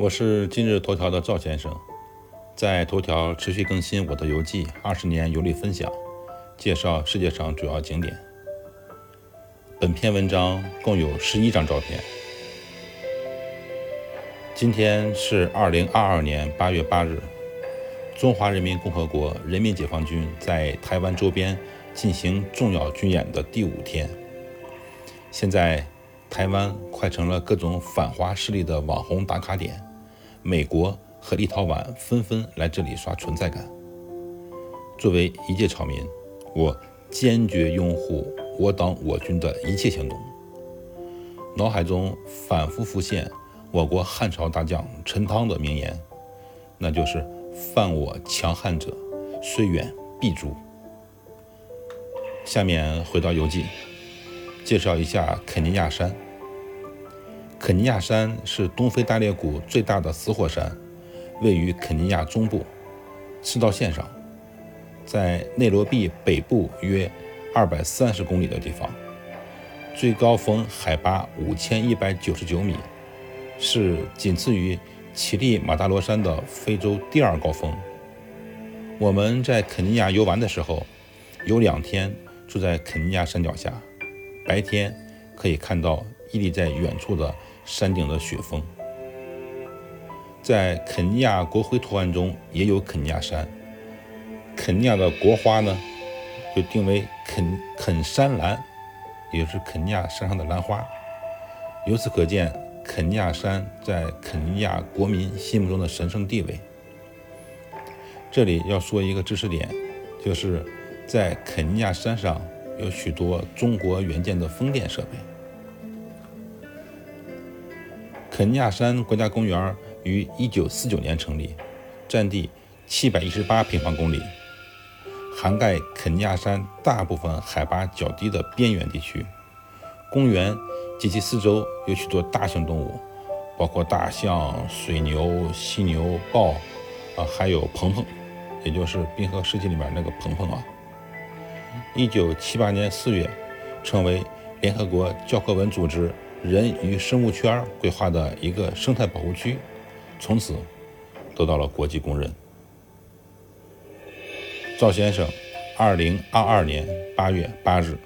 我是今日头条的赵先生，在头条持续更新我的游记，二十年游历分享，介绍世界上主要景点。本篇文章共有十一张照片。今天是二零二二年八月八日，中华人民共和国人民解放军在台湾周边进行重要军演的第五天。现在，台湾快成了各种反华势力的网红打卡点。美国和立陶宛纷纷来这里刷存在感。作为一介草民，我坚决拥护我党我军的一切行动。脑海中反复浮现我国汉朝大将陈汤的名言，那就是“犯我强悍者，虽远必诛”。下面回到游记，介绍一下肯尼亚山。肯尼亚山是东非大裂谷最大的死火山，位于肯尼亚中部赤道线上，在内罗毕北部约二百三十公里的地方，最高峰海拔五千一百九十九米，是仅次于乞力马扎罗山的非洲第二高峰。我们在肯尼亚游玩的时候，有两天住在肯尼亚山脚下，白天可以看到屹立在远处的。山顶的雪峰，在肯尼亚国徽图案中也有肯尼亚山。肯尼亚的国花呢，就定为肯肯山兰，也就是肯尼亚山上的兰花。由此可见，肯尼亚山在肯尼亚国民心目中的神圣地位。这里要说一个知识点，就是在肯尼亚山上有许多中国援建的风电设备。肯尼亚山国家公园于1949年成立，占地718平方公里，涵盖肯尼亚山大部分海拔较低的边缘地区。公园及其四周有许多大型动物，包括大象、水牛、犀牛、豹，啊，还有鹏鹏，也就是《冰河世纪》里面那个鹏鹏啊。1978年4月，成为联合国教科文组织。人与生物圈规划的一个生态保护区，从此得到了国际公认。赵先生，二零二二年八月八日。